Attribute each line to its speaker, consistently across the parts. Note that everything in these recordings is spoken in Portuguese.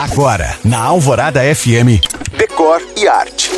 Speaker 1: Agora, na Alvorada FM, Decor e Arte.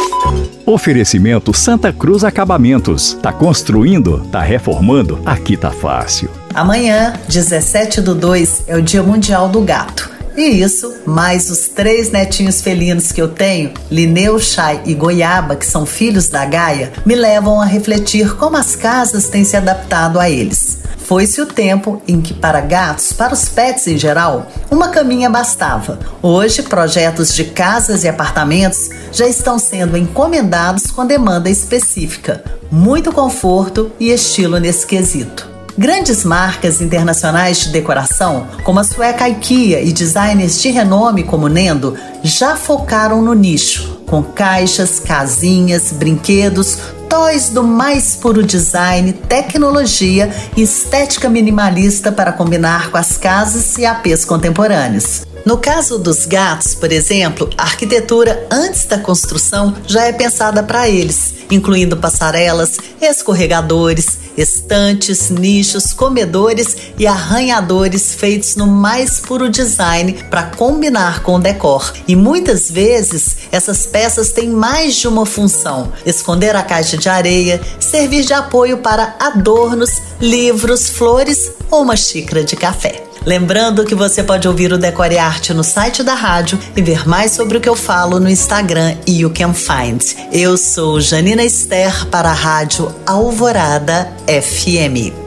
Speaker 2: Oferecimento Santa Cruz Acabamentos. Tá construindo? Tá reformando? Aqui tá fácil.
Speaker 3: Amanhã, 17 do 2, é o Dia Mundial do Gato. E isso, mais os três netinhos felinos que eu tenho, Lineu, Chay e Goiaba, que são filhos da Gaia, me levam a refletir como as casas têm se adaptado a eles. Foi-se o tempo em que, para gatos, para os pets em geral, uma caminha bastava. Hoje, projetos de casas e apartamentos já estão sendo encomendados com demanda específica, muito conforto e estilo nesse quesito. Grandes marcas internacionais de decoração, como a sueca IKEA e designers de renome como Nendo, já focaram no nicho, com caixas, casinhas, brinquedos, toys do mais puro design, tecnologia e estética minimalista para combinar com as casas e APs contemporâneos. No caso dos gatos, por exemplo, a arquitetura antes da construção já é pensada para eles, incluindo passarelas, escorregadores, estantes, nichos, comedores e arranhadores feitos no mais puro design para combinar com o decor. E muitas vezes essas peças têm mais de uma função: esconder a caixa de areia, servir de apoio para adornos, livros, flores ou uma xícara de café. Lembrando que você pode ouvir o Decore Arte no site da rádio e ver mais sobre o que eu falo no Instagram e You Can Find. Eu sou Janina Esther para a Rádio Alvorada FM.